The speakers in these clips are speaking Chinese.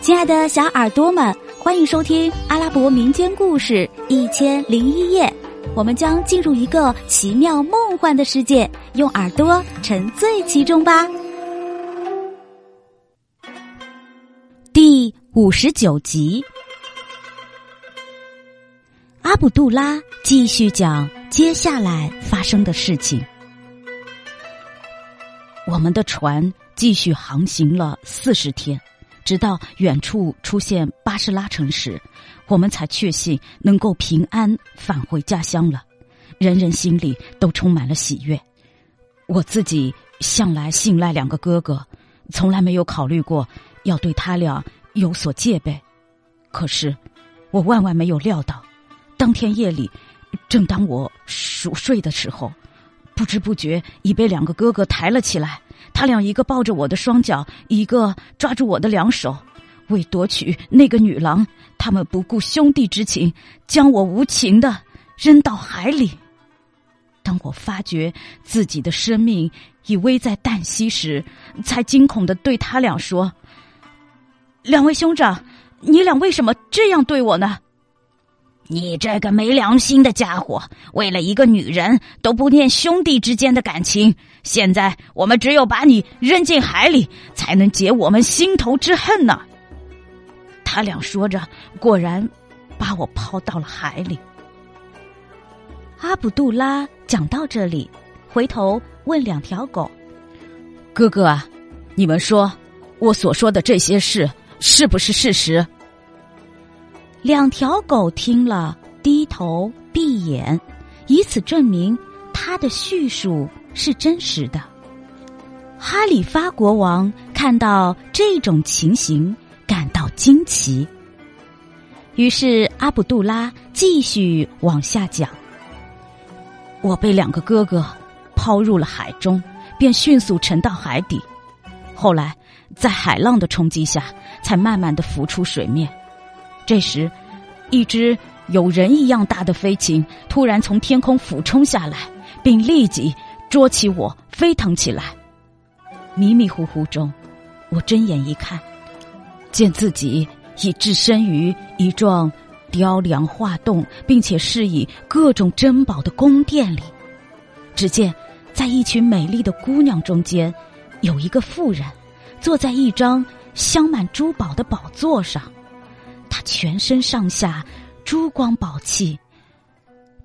亲爱的小耳朵们，欢迎收听阿拉伯民间故事《一千零一夜》。我们将进入一个奇妙梦幻的世界，用耳朵沉醉其中吧。第五十九集，阿卜杜拉继续讲接下来发生的事情。我们的船继续航行了四十天。直到远处出现巴士拉城时，我们才确信能够平安返回家乡了。人人心里都充满了喜悦。我自己向来信赖两个哥哥，从来没有考虑过要对他俩有所戒备。可是，我万万没有料到，当天夜里，正当我熟睡的时候，不知不觉已被两个哥哥抬了起来。他俩一个抱着我的双脚，一个抓住我的两手，为夺取那个女郎，他们不顾兄弟之情，将我无情的扔到海里。当我发觉自己的生命已危在旦夕时，才惊恐的对他俩说：“两位兄长，你俩为什么这样对我呢？”你这个没良心的家伙，为了一个女人都不念兄弟之间的感情。现在我们只有把你扔进海里，才能解我们心头之恨呢。他俩说着，果然把我抛到了海里。阿卜杜拉讲到这里，回头问两条狗：“哥哥，你们说我所说的这些事是不是事实？”两条狗听了，低头闭眼，以此证明他的叙述是真实的。哈里发国王看到这种情形，感到惊奇。于是阿卜杜拉继续往下讲：“我被两个哥哥抛入了海中，便迅速沉到海底。后来在海浪的冲击下，才慢慢的浮出水面。”这时，一只有人一样大的飞禽突然从天空俯冲下来，并立即捉起我飞腾起来。迷迷糊糊中，我睁眼一看，见自己已置身于一幢雕梁画栋并且饰以各种珍宝的宫殿里。只见在一群美丽的姑娘中间，有一个妇人坐在一张镶满珠宝的宝座上。全身上下珠光宝气，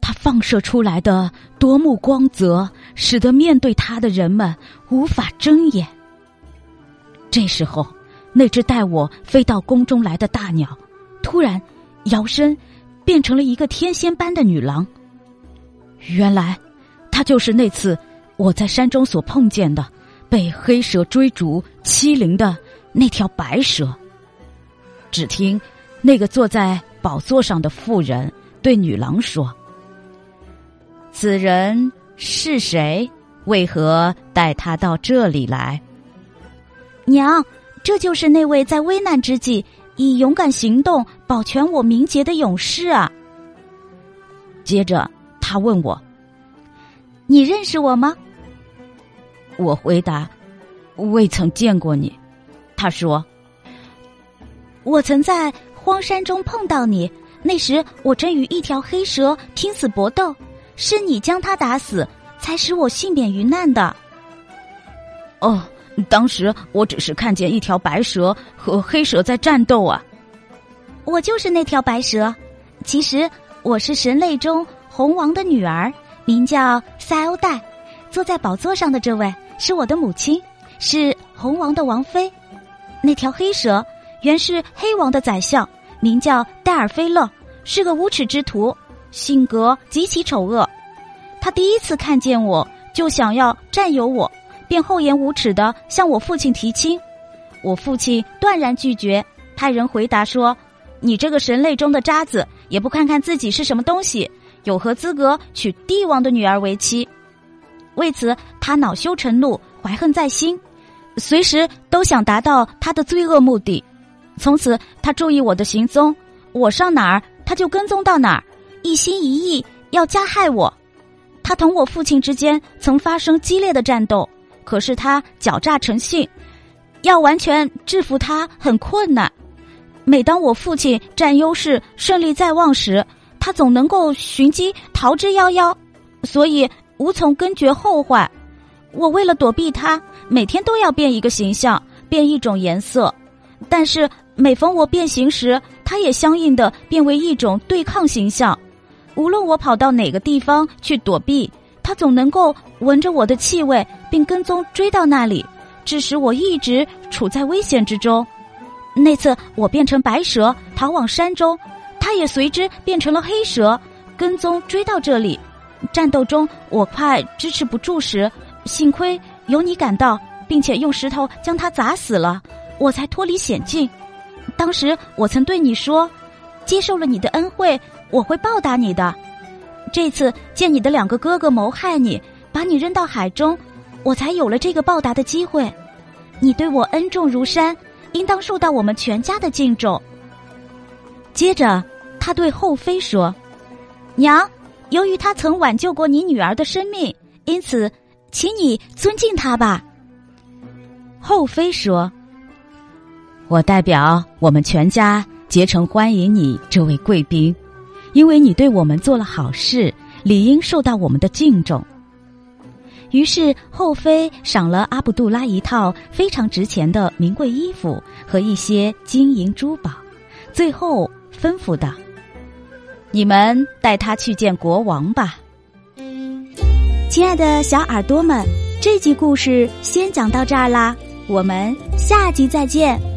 他放射出来的夺目光泽，使得面对他的人们无法睁眼。这时候，那只带我飞到宫中来的大鸟，突然摇身变成了一个天仙般的女郎。原来，她就是那次我在山中所碰见的，被黑蛇追逐欺凌的那条白蛇。只听。那个坐在宝座上的妇人对女郎说：“此人是谁？为何带他到这里来？”娘，这就是那位在危难之际以勇敢行动保全我名节的勇士啊！接着他问我：“你认识我吗？”我回答：“未曾见过你。”他说：“我曾在。”荒山中碰到你，那时我正与一条黑蛇拼死搏斗，是你将它打死，才使我幸免于难的。哦，当时我只是看见一条白蛇和黑蛇在战斗啊。我就是那条白蛇，其实我是神类中红王的女儿，名叫塞欧黛，坐在宝座上的这位是我的母亲，是红王的王妃。那条黑蛇原是黑王的宰相。名叫戴尔菲勒，是个无耻之徒，性格极其丑恶。他第一次看见我就想要占有我，便厚颜无耻的向我父亲提亲。我父亲断然拒绝，派人回答说：“你这个神类中的渣子，也不看看自己是什么东西，有何资格娶帝王的女儿为妻？”为此，他恼羞成怒，怀恨在心，随时都想达到他的罪恶目的。从此，他注意我的行踪，我上哪儿，他就跟踪到哪儿，一心一意要加害我。他同我父亲之间曾发生激烈的战斗，可是他狡诈成性，要完全制服他很困难。每当我父亲占优势、胜利在望时，他总能够寻机逃之夭夭，所以无从根绝后患。我为了躲避他，每天都要变一个形象，变一种颜色。但是每逢我变形时，它也相应的变为一种对抗形象。无论我跑到哪个地方去躲避，它总能够闻着我的气味，并跟踪追到那里，致使我一直处在危险之中。那次我变成白蛇逃往山中，它也随之变成了黑蛇，跟踪追到这里。战斗中我快支持不住时，幸亏有你赶到，并且用石头将它砸死了，我才脱离险境。当时我曾对你说，接受了你的恩惠，我会报答你的。这次见你的两个哥哥谋害你，把你扔到海中，我才有了这个报答的机会。你对我恩重如山。应当受到我们全家的敬重。接着，他对后妃说：“娘，由于他曾挽救过你女儿的生命，因此，请你尊敬他吧。”后妃说：“我代表我们全家竭诚欢迎你这位贵宾，因为你对我们做了好事，理应受到我们的敬重。”于是后妃赏了阿卜杜拉一套非常值钱的名贵衣服和一些金银珠宝，最后吩咐道：“你们带他去见国王吧。”亲爱的小耳朵们，这集故事先讲到这儿啦，我们下集再见。